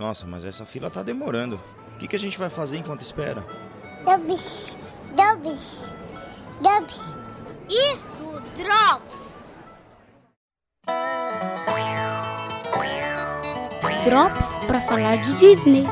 Nossa, mas essa fila tá demorando. O que, que a gente vai fazer enquanto espera? Drops, drops, drops. Isso, Drops! Drops para falar de Disney.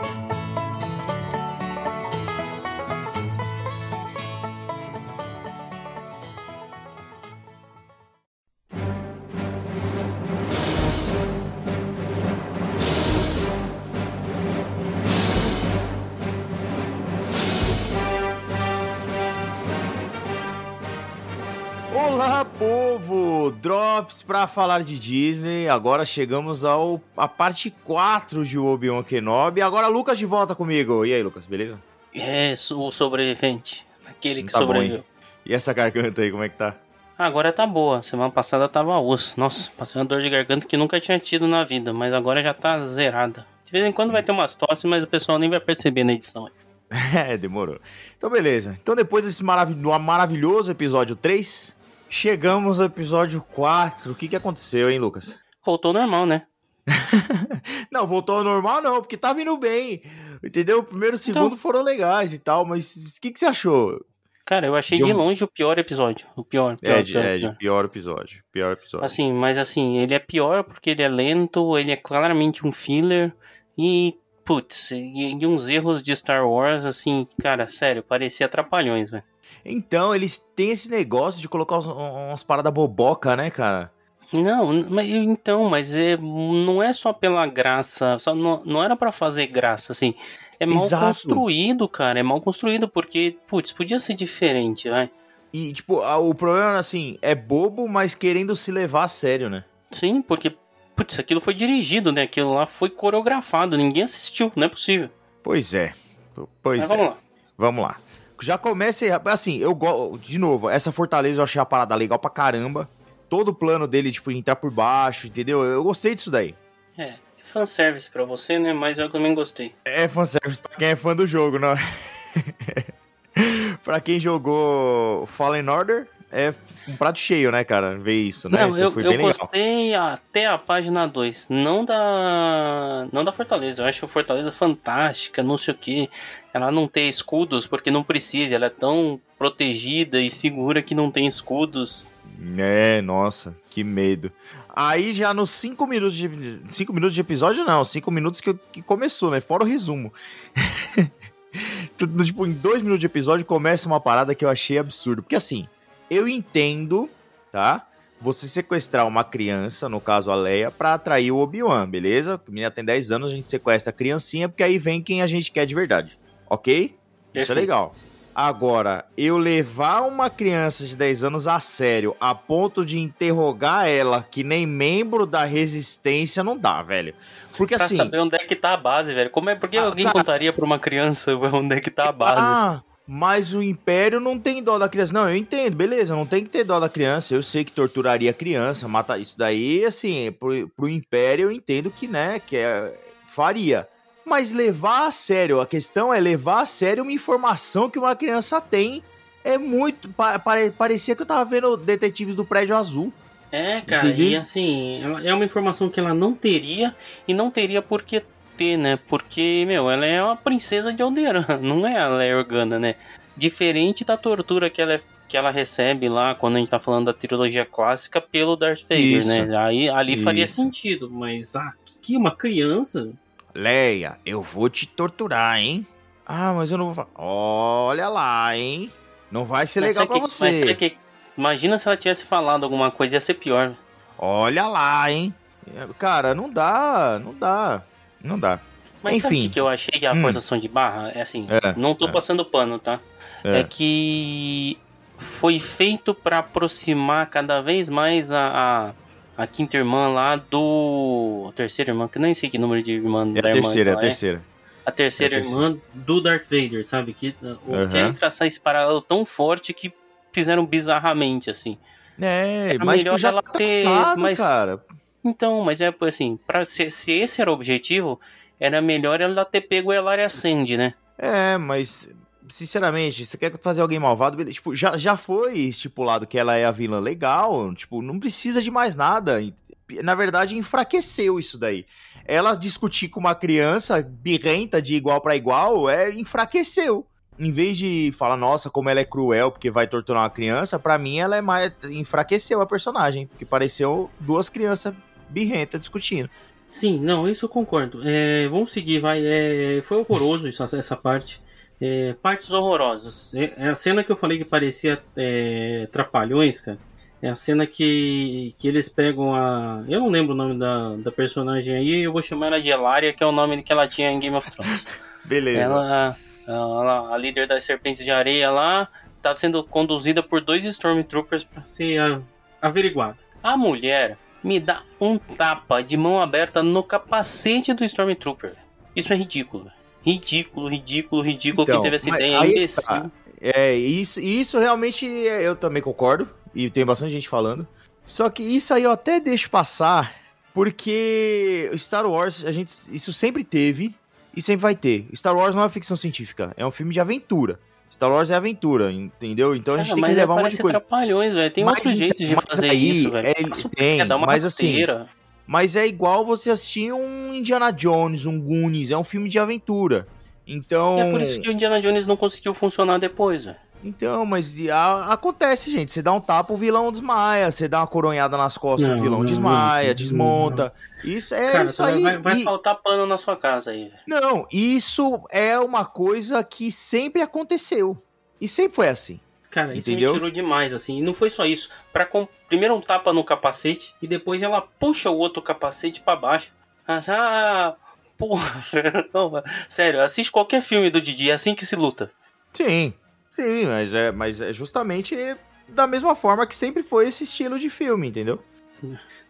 Povo! Drops pra falar de Disney. Agora chegamos ao a parte 4 de Obi-Wan Kenobi. Agora Lucas de volta comigo. E aí, Lucas, beleza? É, o sobrevivente. Aquele que Tá bom, sobreviveu. hein? E essa garganta aí, como é que tá? Agora tá boa. Semana passada tava osso. Nossa, passei uma dor de garganta que nunca tinha tido na vida, mas agora já tá zerada. De vez em quando vai ter umas tosse, mas o pessoal nem vai perceber na edição. É, demorou. Então, beleza. Então, depois desse marav maravilhoso episódio 3, chegamos ao episódio 4. O que, que aconteceu, hein, Lucas? Voltou ao normal, né? Não, voltou ao normal, não, porque tá vindo bem. Entendeu? O primeiro e o segundo Então. foram legais e tal, mas o que, que você achou? Cara, eu achei De de um- longe o pior episódio. O pior, pior, É, de, pior, é, de pior. pior episódio. Pior episódio. Assim, mas assim, ele é pior porque ele é lento, ele é claramente um filler e, putz, e, e uns erros de Star Wars, assim, cara, sério, parecia atrapalhões, velho. Então, eles têm esse negócio de colocar uns- umas paradas boboca, né, cara? Não, mas então, mas é, não é só pela graça, só não, não era pra fazer graça, assim. É mal Exato. construído, cara, é mal construído porque, putz, podia ser diferente, vai. E, tipo, o problema, assim, é bobo, mas querendo se levar a sério, né? Sim, porque, putz, aquilo foi dirigido, né? Aquilo lá foi coreografado, ninguém assistiu, não é possível. Pois é. Pois Mas é. vamos lá. Vamos lá. Já comece aí, assim, eu gosto. De novo, essa fortaleza eu achei a parada legal pra caramba. Todo o plano dele, tipo, entrar por baixo, entendeu? Eu gostei disso daí. É, fanservice pra você, né? Mas eu também gostei. É fanservice pra quem é fã do jogo, não? pra quem jogou Fallen Order, é um prato cheio, né, cara? Ver isso, né? Não, isso eu, foi eu bem legal. gostei até a página 2. Não da. Não da Fortaleza. Eu acho a Fortaleza fantástica, não sei o que. Ela não tem escudos porque não precisa. Ela é tão protegida e segura que não tem escudos. É, nossa, que medo. Aí já nos 5 minutos de 5 minutos de episódio não, 5 minutos que, que começou, né? Fora o resumo. Tipo, em 2 minutos de episódio começa uma parada que eu achei absurdo, porque assim, eu entendo, tá? Você sequestrar uma criança, no caso a Leia, pra atrair o Obi-Wan, beleza? A menina tem 10 anos, a gente sequestra a criancinha, porque aí vem quem a gente quer de verdade. OK? Isso é Perfeito. legal. Agora, eu levar uma criança de 10 anos a sério, a ponto de interrogar ela que nem membro da resistência, não dá, velho. Porque Pra assim. saber onde é que tá a base, velho. Como é porque Ah, alguém cara. contaria pra uma criança onde é que tá a base? Ah, mas o Império não tem dó da criança. Não, eu entendo, beleza, não tem que ter dó da criança. Eu sei que torturaria a criança, matar isso daí, assim, pro, pro Império eu entendo que, né, que é, faria. Mas levar a sério, a questão é levar a sério uma informação que uma criança tem. É muito. pa- pare- parecia que eu tava vendo detetives do prédio azul. É, cara, Entendi. e assim, ela- é uma informação que ela não teria e não teria por que ter, né? Porque, meu, ela é uma princesa de Alderan, não é a Leia Organa, né? Diferente da tortura que ela, é- que ela recebe lá quando a gente tá falando da trilogia clássica pelo Darth Vader, Isso. né? Aí ali faria Isso. sentido, mas ah, que uma criança? Leia, eu vou te torturar, hein? Ah, mas eu não vou falar. Olha lá, hein? Não vai ser Mas legal pra que- você. que- imagina se ela tivesse falado alguma coisa, ia ser pior. Olha lá, hein? Cara, não dá, não dá, não dá. Mas sabe o Enfim. que eu achei que a Hum. forçação de barra? É assim, É, não tô é. passando pano, tá? É. É, que foi feito pra aproximar cada vez mais a, a, a quinta irmã lá do. Terceira irmã, que eu nem sei que número de irmã É da a irmã terceira, é a ela é. terceira. A terceira É a terceira. irmã do Darth Vader, sabe? Que uh, querem traçar esse paralelo tão forte que fizeram bizarramente, assim. É, Era mas melhor já ela tá ter- traçado, mas- cara. Então, mas é assim, pra, se, se esse era o objetivo, era melhor ela ter pego a Elaria Sand, né? É, mas sinceramente, você quer fazer alguém malvado, beleza. tipo, já, já foi estipulado que ela é a vilã legal, tipo, não precisa de mais nada. na verdade, enfraqueceu isso daí. Ela discutir com uma criança birrenta de igual para igual, é enfraqueceu. Em vez de falar, nossa, como ela é cruel porque vai torturar uma criança, para mim ela é mais enfraqueceu a personagem, porque pareceu duas crianças birrentas discutindo. Sim, não, isso eu concordo. É, vamos seguir, vai. É, foi horroroso isso, essa parte. É, partes horrorosas. É, é, a cena que eu falei que parecia é, Trapalhões, cara. É a cena que, que eles pegam a. Eu não lembro o nome da, da personagem aí, eu vou chamar ela de Elaria, que é o nome que ela tinha em Game of Thrones. Beleza. Ela, ela, a líder das serpentes de areia lá, tá sendo conduzida por dois Stormtroopers para ser a, averiguada. A mulher me dá um tapa de mão aberta no capacete do Stormtrooper. Isso é ridículo. Ridículo, ridículo, ridículo Então, que teve essa ideia. aí imbecil. tá. É, isso, isso realmente eu também concordo, e tem bastante gente falando. Só que isso aí eu até deixo passar, porque Star Wars, a gente, isso sempre teve e sempre vai ter. Star Wars não é ficção científica, é um filme de aventura. Star Wars é aventura, entendeu? Então a gente Cara, tem que levar um monte de coisa. trapalhões, velho. Tem Mas outros então, jeitos de fazer aí, isso, velho. é, tem, uma mas assim, rasteira. Mas é igual você assistir um Indiana Jones, um Goonies, é um filme de aventura. Então. E é por isso que o Indiana Jones não conseguiu funcionar depois, velho. Então, mas a- acontece, gente. Você dá um tapa, o vilão desmaia. Você dá uma coronhada nas costas, Não, o vilão não, desmaia, não. desmonta. Isso é Cara, isso aí. vai, vai E- faltar pano na sua casa aí. Não, isso é uma coisa que sempre aconteceu. E sempre foi assim. Cara, isso Entendeu? me tirou demais, assim. E não foi só isso. Pra com- Primeiro um tapa no capacete e depois ela puxa o outro capacete pra baixo. Ah, porra. Não, sério, assiste qualquer filme do Didi, é assim que se luta. Sim, sim, mas é, mas é justamente da mesma forma que sempre foi esse estilo de filme, entendeu?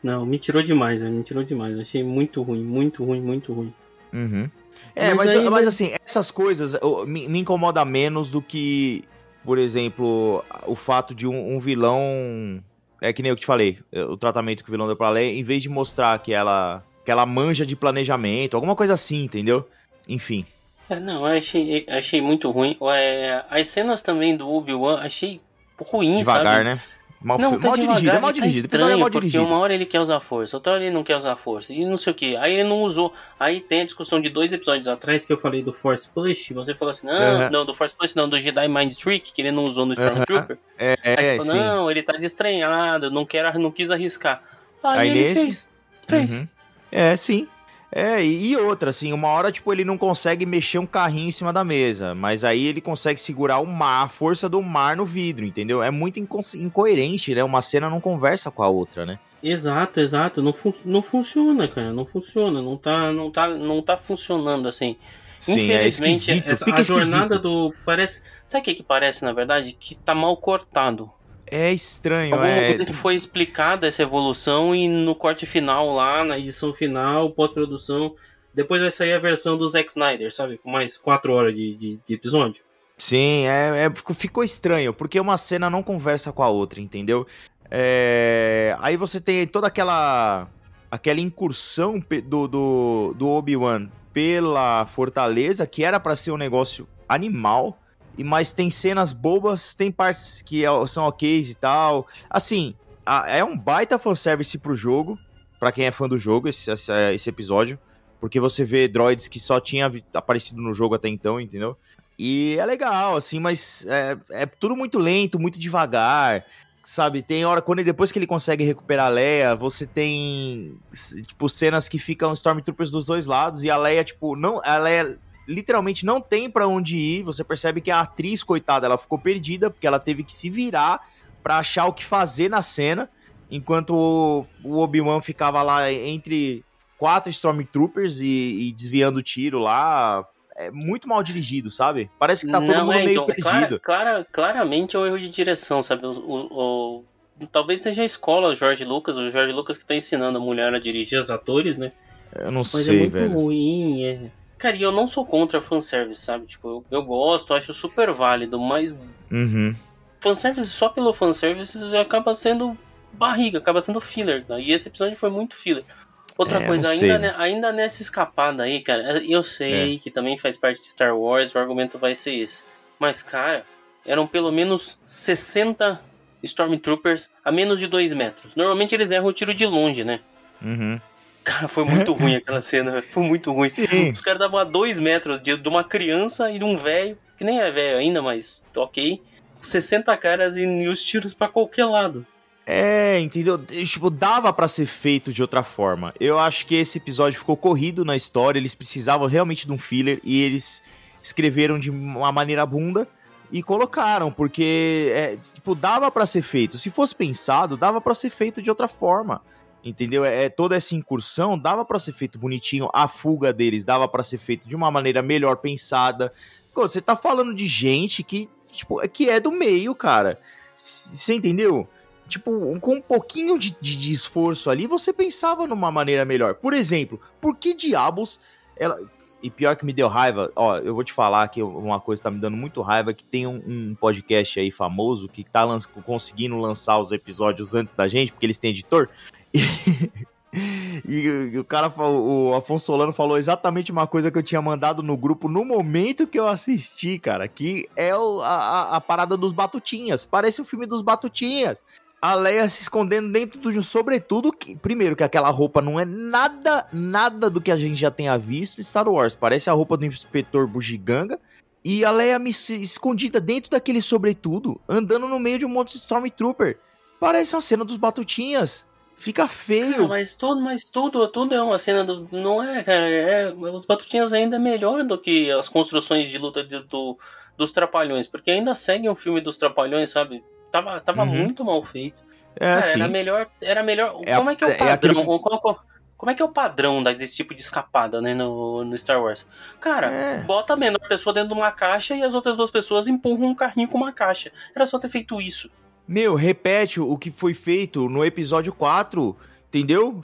Não, me tirou demais, velho. Me tirou demais. Achei muito ruim, muito ruim, muito ruim. Uhum. É, Mas mas, aí- mas assim, essas coisas me, me incomoda menos do que, por exemplo, o fato de um, um vilão. É que nem eu que te falei, é, o tratamento que o vilão deu pra Leia, em vez de mostrar que ela, que ela manja de planejamento, alguma coisa assim, entendeu? Enfim. É, não, eu achei, achei muito ruim. É, as cenas também do Obi-Wan, achei ruim, Devagar, sabe? né? Mal, Não, tá mal devagar, dirigido, é mal ele tá dirigido. o episódio é estranho, mal porque dirigido. uma hora ele quer usar força, outra hora ele não quer usar força, e não sei o que. Aí ele não usou. Aí tem a discussão de dois episódios atrás que eu falei do Force Push, você falou assim, não, Aham. não, do Force Push não, do Jedi Mind Trick, que ele não usou no Stormtrooper. É, Aí você é, falou, sim. não, ele tá desestranhado, não, quer, não quis arriscar. Aí, Aí ele nesse- fez. Fez. Uhum. É, sim. É, e, outra, assim, uma hora, tipo, ele não consegue mexer um carrinho em cima da mesa, mas aí ele consegue segurar o mar, a força do mar no vidro, entendeu? É muito inco- incoerente, né? Uma cena não conversa com a outra, né? Exato, exato. Não, fun não funciona, cara. Não funciona. Não tá, não tá, não tá funcionando assim. Sim, é esquisito, essa- fica a jornada esquisito. do. Parece. Sabe o que, que parece, na verdade? Que tá mal cortado. É estranho, Algum é... momento foi explicada essa evolução e no corte final lá, na edição final, pós-produção, depois vai sair a versão do Zack Snyder, sabe? Com mais quatro horas de, de, de episódio. Sim, é, é- ficou- estranho, porque uma cena não conversa com a outra, entendeu? É, aí você tem toda aquela aquela incursão do, do, do Obi-Wan pela fortaleza, que era pra ser um negócio animal, e mas tem cenas bobas, tem partes que é- são ok e tal. Assim, é um baita fanservice pro jogo, pra quem é fã do jogo, esse, esse, episódio, porque você vê droids que só tinha aparecido no jogo até então, entendeu? E é legal, assim, mas é, é tudo muito lento, muito devagar, sabe? Tem hora, quando depois que ele consegue recuperar a Leia, você tem, tipo, cenas que ficam Stormtroopers dos dois lados e a Leia, tipo, não, a Leia literalmente não tem pra onde ir. Você percebe que a atriz, coitada, ela ficou perdida porque ela teve que se virar pra achar o que fazer na cena, enquanto o, Obi-Wan ficava lá entre quatro Stormtroopers e, e desviando o tiro lá. É muito mal dirigido, sabe? Parece que tá todo mundo é, meio então, perdido. clara- clara- claramente é um erro de direção, sabe? O, o- o- talvez seja a escola Jorge Lucas, o Jorge Lucas que tá ensinando a mulher a dirigir os atores, né? Eu não Mas é sei, muito velho. ruim, é. Cara, e eu não sou contra fanservice, sabe? Tipo, eu, eu gosto, acho super válido, mas Uhum. fanservice só pelo fanservice acaba sendo barriga, acaba sendo filler. Né? E esse episódio foi muito filler. Outra É, coisa, ainda, ne- ainda nessa escapada aí, cara, eu sei É. que também faz parte de Star Wars, o argumento vai ser esse. Mas, cara, eram pelo menos 60 Stormtroopers a menos de 2 metros. Normalmente eles erram o tiro de longe, né? Uhum. Cara, foi muito ruim aquela cena. Foi muito ruim. Sim. Os caras davam a dois metros de, de uma criança e de um velho, que nem é velho ainda, mas ok. Com 60 caras e, e os tiros pra qualquer lado. É, entendeu? Tipo, dava pra ser feito de outra forma. Eu acho que esse episódio ficou corrido na história, eles precisavam realmente de um filler e eles escreveram de uma maneira bunda e colocaram, porque é, tipo, dava pra ser feito. Se fosse pensado, dava pra ser feito de outra forma. Entendeu? É, é, toda essa incursão dava pra ser feito bonitinho, a fuga deles dava pra ser feito de uma maneira melhor pensada. Você tá falando de gente que, tipo, que é do meio, cara. Você entendeu? Tipo, com um pouquinho de, de- de esforço ali, você pensava numa maneira melhor. Por exemplo, por que diabos ela. E pior que me deu raiva, ó, eu vou te falar que uma coisa que tá me dando muito raiva, que tem um, um podcast aí famoso que tá lan- conseguindo lançar os episódios antes da gente, porque eles têm editor. E, e o cara, o Afonso Solano falou exatamente uma coisa que eu tinha mandado no grupo no momento que eu assisti, cara, que é o- a, a- parada dos Batutinhas. Parece o filme dos Batutinhas. A Leia se escondendo dentro de um sobretudo que, primeiro, que aquela roupa não é nada, nada do que a gente já tenha visto em Star Wars. Parece a roupa do inspetor Bugiganga. E a Leia me escondida dentro daquele sobretudo, andando no meio de um monte de Stormtrooper. Parece uma cena dos Batutinhas. Fica Cara, feio. mas tudo, mas tudo, tudo é uma cena dos. Não é, cara. É, os Batutinhas ainda é melhor do que as construções de luta de- do, dos Trapalhões, porque ainda seguem o filme dos Trapalhões, sabe? Tava, tava Uhum. muito mal feito. É Cara, assim. era melhor. Era melhor. É como é que é o é padrão? aquilo que- como, como- é que é o padrão desse tipo de escapada, né, no, no Star Wars? Cara, É. bota a menor pessoa dentro de uma caixa e as outras duas pessoas empurram um carrinho com uma caixa. Era só ter feito isso. Meu, repete o que foi feito no episódio 4, entendeu?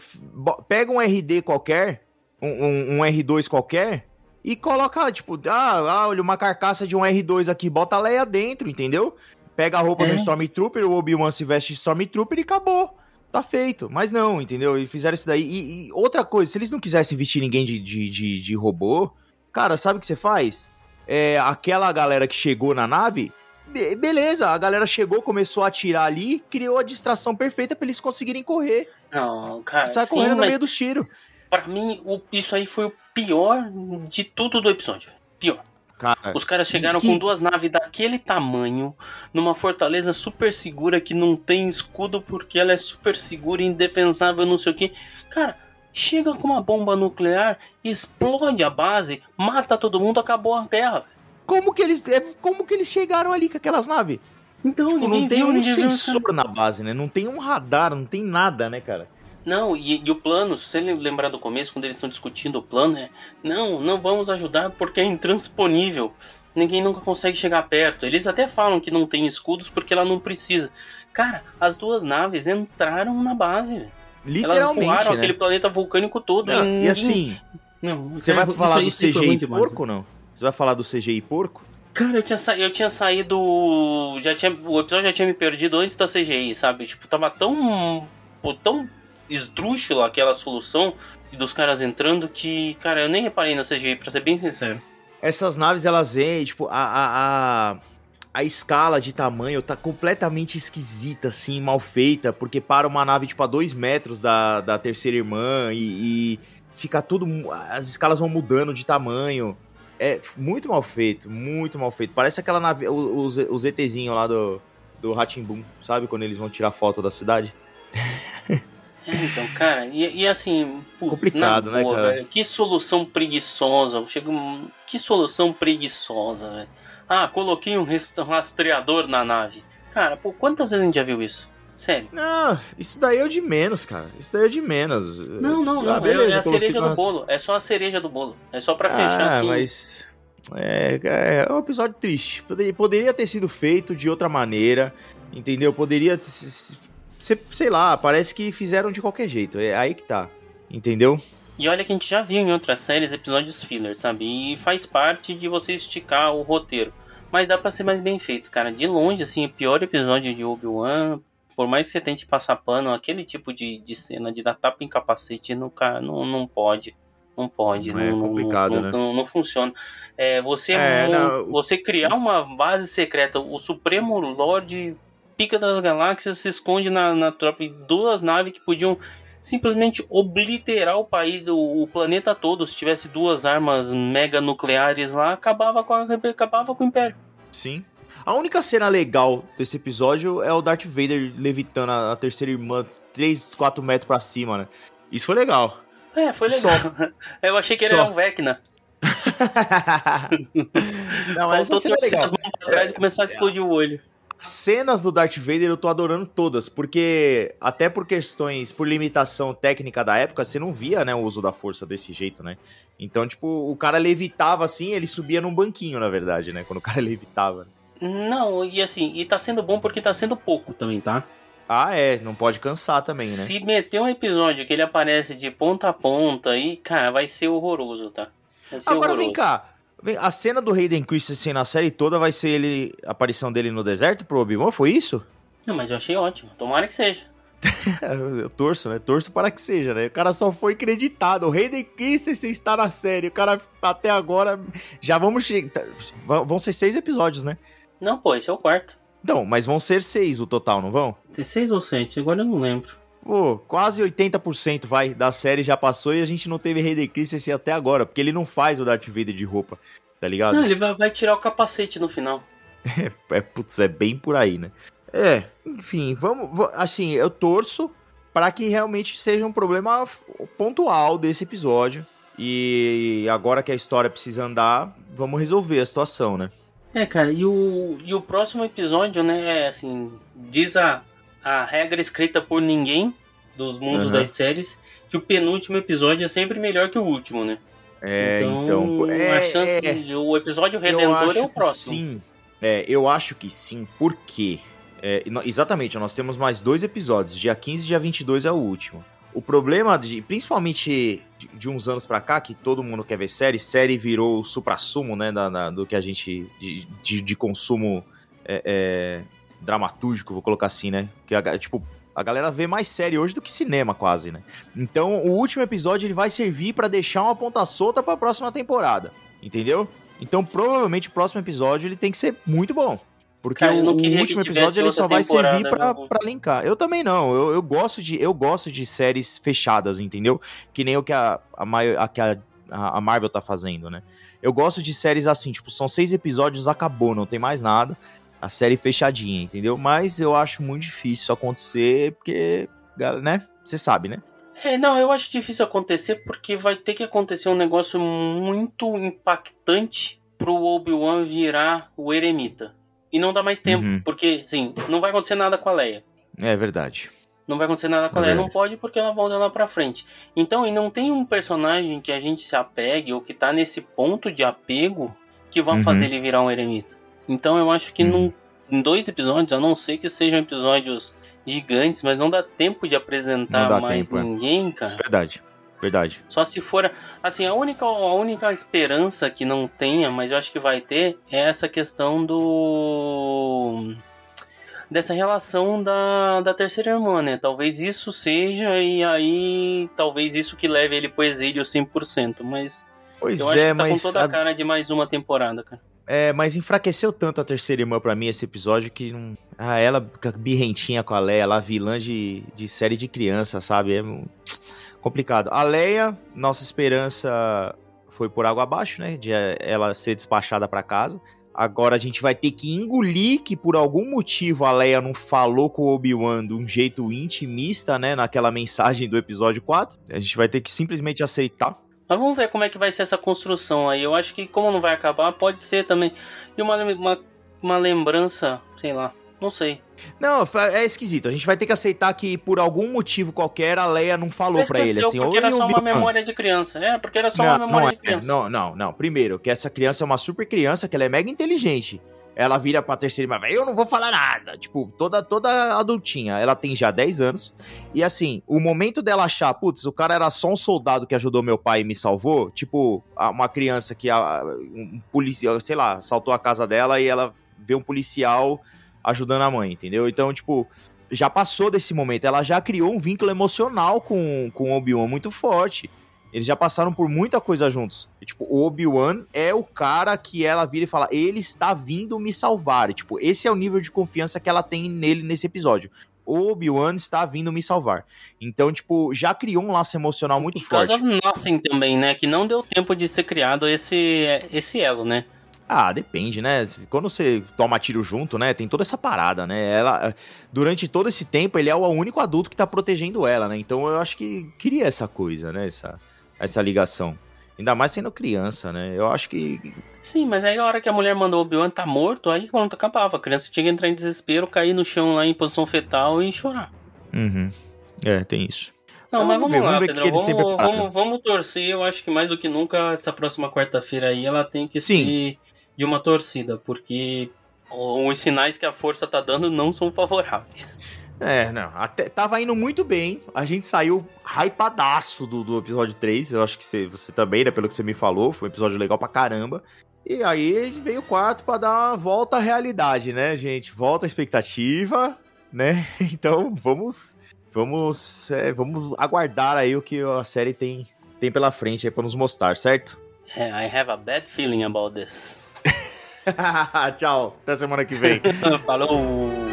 Pega um RD qualquer, um, um- um R2 qualquer, e coloca, lá, tipo, ah, ah, olha, uma carcaça de um R2 aqui, bota a Leia dentro, entendeu? Pega a roupa É. do Stormtrooper, o Obi-Wan se veste Stormtrooper e acabou. Tá feito. Mas não, entendeu? E fizeram isso daí. E, e outra coisa, se eles não quisessem vestir ninguém de, de, de, de robô, cara, sabe o que você faz? É, aquela galera que chegou na nave, be- beleza, a galera chegou, começou a atirar ali, criou a distração perfeita pra eles conseguirem correr. Não, cara. Sai sim, correndo no meio dos tiros. Pra mim, o- isso aí foi o pior de tudo do episódio. Pior. Cara, Os caras chegaram que- com duas naves daquele tamanho, numa fortaleza super segura que não tem escudo porque ela é super segura, indefensável, não sei o que. Cara, chega com uma bomba nuclear, explode a base, mata todo mundo, acabou a guerra. Como que eles, é, como que eles chegaram ali com aquelas naves? Então, Tipo, ninguém não tem viu, um ninguém viu, sensor na base, né? Não tem um radar, não tem nada, né, cara? Não, e, e o plano, se você lembrar do começo, quando eles estão discutindo o plano, é: não, não vamos ajudar porque é intransponível. Ninguém nunca consegue chegar perto. Eles até falam que não tem escudos porque ela não precisa. Cara, as duas naves entraram na base, velho. Elas Literalmente, voaram né? aquele planeta vulcânico todo. Não, ninguém- e assim, Não, você vai isso falar do foi CGI porco ou não? Você vai falar do CGI porco? Cara, eu tinha, sa... eu tinha saído. Já tinha... O episódio já tinha me perdido antes da CGI, sabe? Tipo, tava tão. pô, tão esdrúxula aquela solução dos caras entrando que, cara, eu nem reparei na CGI, pra ser bem sincero. Essas naves, elas vêm, tipo, a, a, a, a escala de tamanho tá completamente esquisita, assim, mal feita, porque para uma nave, tipo, a dois metros da, da terceira irmã e, e fica tudo. As escalas vão mudando de tamanho. É muito mal feito, muito mal feito. Parece aquela nave, os, os ETzinhos lá do, do Ratimbun, sabe? Quando eles vão tirar foto da cidade. É, então, cara, e, e assim, putz, Complicado, na né, boa, cara? velho, que solução preguiçosa. Chega um- Que solução preguiçosa, velho. Ah, coloquei um rastreador na nave. Cara, pô, quantas vezes a gente já viu isso? Sério. Não, isso daí é o de menos, cara. Isso daí é o de menos. Não, não, Ah, não. é- beleza, é a cereja do com bolo. É só a cereja do bolo. É só pra ah, fechar assim. mas. É, é, é um episódio triste. Poderia, poderia ter sido feito de outra maneira, entendeu? Poderia ser, sei lá, parece que fizeram de qualquer jeito. É aí que tá, entendeu? E olha que a gente já viu em outras séries episódios filler, sabe? E faz parte de você esticar o roteiro. Mas dá pra ser mais bem feito, cara. De longe, assim, o pior episódio de Obi-Wan, por mais que você tente passar pano, aquele tipo de, de cena de dar tapa em capacete não, não, não pode. Não pode. É não, complicado, não, né? Não, não funciona. É, você, É, não, você criar uma base secreta, o Supremo Lorde Pica das Galáxias se esconde na, na tropa e duas naves que podiam simplesmente obliterar o país, o, o planeta todo. Se tivesse duas armas mega nucleares lá, acabava com, a, acabava com o Império. Sim. A única cena legal desse episódio é o Darth Vader levitando a, a terceira irmã 3, 4 metros pra cima, né? Isso foi legal. É, foi legal. Eu achei que ele Só. era um Vecna. Não, mas essa Faltou cena é as mãos pra trás e começar a explodir o olho. cenas do Darth Vader eu tô adorando todas, porque até por questões, por limitação técnica da época, você não via, né, o uso da força desse jeito, né? Então, tipo, o cara levitava assim, ele subia num banquinho, na verdade, né, quando o cara levitava. Não, e assim, e tá sendo bom porque tá sendo pouco também, tá? Ah, é, não pode cansar também, né? Se meter um episódio que ele aparece de ponta a ponta aí, cara, vai ser horroroso, tá? Ser Agora horroroso. vem cá, vem, a cena do Hayden Christensen na série toda vai ser ele, a aparição dele no deserto pro Obi-Wan, foi isso? Não, mas eu achei ótimo. Tomara que seja. Eu, torço, né? Torço para que seja, né? O cara só foi creditado. O Hayden Christensen está na série. O cara até agora. Já vamos chegar. Vão ser seis episódios, né? Não, pô, esse é o quarto. Não, mas vão ser seis o total, não vão? Tem seis ou sete, agora eu não lembro. Pô, quase 80% vai da série já passou e a gente não teve Hayden Christensen até agora, porque ele não faz o Darth Vader de roupa, tá ligado? Não, ele vai, vai tirar o capacete no final. É, putz, é bem por aí, né? É, enfim, vamos, va- assim, eu torço para que realmente seja um problema pontual desse episódio. E agora que a história precisa andar, vamos resolver a situação, né? É, cara, e o, e o próximo episódio, né, é assim, diz a, a regra escrita por ninguém dos mundos Aham. das séries, que o penúltimo episódio é sempre melhor que o último, né? É, então, então, é, a chance, é. o episódio redentor é o próximo. Sim, é, eu acho que sim, por quê? É, exatamente, nós temos mais dois episódios, dia 15 e dia 22 é o último. O problema, de, principalmente de, de uns anos pra cá, que todo mundo quer ver série, série virou o supra-sumo, né, do que a gente, de, de, de consumo é, é, dramatúrgico, vou colocar assim, né, que a, tipo, a galera vê mais série hoje do que cinema, quase, né. Então, o último episódio, ele vai servir pra deixar uma ponta solta pra próxima temporada, entendeu? Então, provavelmente, o próximo episódio ele tem que ser muito bom. Porque Cara, o, último episódio ele só vai servir pra, não. pra linkar. Eu também não. Eu, eu gosto de eu gosto de séries fechadas, entendeu? Que nem o que a, a, a, que a, a Marvel tá fazendo, né? Eu gosto de séries assim, tipo, são seis episódios, acabou, não tem mais nada. A série fechadinha, entendeu? Mas eu acho muito difícil isso acontecer, porque, né? Você sabe, né? É, não, eu acho difícil acontecer porque vai ter que acontecer um negócio muito impactante pro Obi-Wan virar o eremita. E não dá mais tempo, Uhum. porque, assim, não vai acontecer nada com a Leia. É verdade. Não vai acontecer nada com a É Leia, não verdade. pode porque ela volta lá pra frente. Então, e não tem um personagem que a gente se apegue ou que tá nesse ponto de apego que vai Uhum. fazer ele virar um eremita. Então, eu acho que Uhum. num- em dois episódios, a não ser que sejam episódios gigantes, mas não dá tempo de apresentar Não dá mais tempo, é. ninguém, cara. Verdade. Verdade. Só se for. Assim, a única, a única esperança que não tenha, mas eu acho que vai ter, é essa questão do. Dessa relação da, da terceira irmã, né? Talvez isso seja, e aí. Talvez isso que leve ele pro exílio 100%. Mas Pois eu acho é, que tá mas com toda a cara de mais uma temporada, cara. É, mas enfraqueceu tanto a terceira irmã pra mim esse episódio que não. Ah, ela birrentinha com a Leia, ela vilã de, de série de criança, sabe? É complicado. A Leia, nossa esperança foi por água abaixo, né? De eh, ela ser despachada pra casa. Agora a gente vai ter que engolir que por algum motivo a Leia não falou com o Obi-Wan de um jeito intimista, né? Naquela mensagem do episódio 4. A gente vai ter que simplesmente aceitar. Mas vamos ver como é que vai ser essa construção aí. Eu acho que, como não vai acabar, pode ser também. E uma, uma, uma lembrança, sei lá, não sei. Não, é esquisito. A gente vai ter que aceitar que por algum motivo qualquer a Leia não falou Mas pra ele assim. porque "Oi, era só uma Obi-Wan." memória de criança. É, porque era só não, uma memória não de é. criança. Não, não, não. Primeiro, que essa criança é uma super criança, que ela é mega inteligente. Ela vira pra terceira irmã, eu não vou falar nada. Tipo, toda, toda adultinha. Ela tem já 10 anos. E assim, o momento dela achar, putz, o cara era só um soldado que ajudou meu pai e me salvou. Tipo, uma criança que, a- um policial, sei lá, saltou a casa dela e ela vê um policial ajudando a mãe, entendeu? Então, tipo, já passou desse momento. Ela já criou um vínculo emocional com, com o Obi-Wan muito forte. Eles já passaram por muita coisa juntos. E, tipo, o Obi-Wan é o cara que ela vira e fala: ele está vindo me salvar. E, tipo, esse é o nível de confiança que ela tem nele nesse episódio. Obi-Wan está vindo me salvar. Então, tipo, já criou um laço emocional muito Por forte. causa of Nothing também, né? Que não deu tempo de ser criado esse, esse elo, né? Ah, depende, né? Quando você toma tiro junto, né? Tem toda essa parada, né? Ela, durante todo esse tempo, ele é o único adulto que tá protegendo ela, né? Então eu acho que queria essa coisa, né? Essa, essa ligação. Ainda mais sendo criança, né? Eu acho que. Sim, mas aí a hora que a mulher mandou o Obi-Wan tá morto, aí pronto, acabava. A criança tinha que entrar em desespero, cair no chão lá em posição fetal e chorar. Uhum. É, tem isso. Não, Então, mas vamos vamos, ver, lá, vamos ver que Pedro. têm Vamos, vamos, vamos torcer. Eu acho que mais do que nunca, essa próxima quarta-feira aí, ela tem que Sim. ser de uma torcida, porque os sinais que a força tá dando não são favoráveis. É, não. Até, tava indo muito bem. A gente saiu hypadaço do, do episódio 3. Eu acho que você, você também, né? Pelo que você me falou. Foi um episódio legal pra caramba. E aí veio o quarto pra dar uma volta à realidade, né, gente? Volta à expectativa, né? Então vamos. Vamos. é, vamos aguardar aí o que a série tem, tem pela frente aí pra nos mostrar, certo? É, I have a bad feeling about this. Tchau. Até semana que vem. Falou!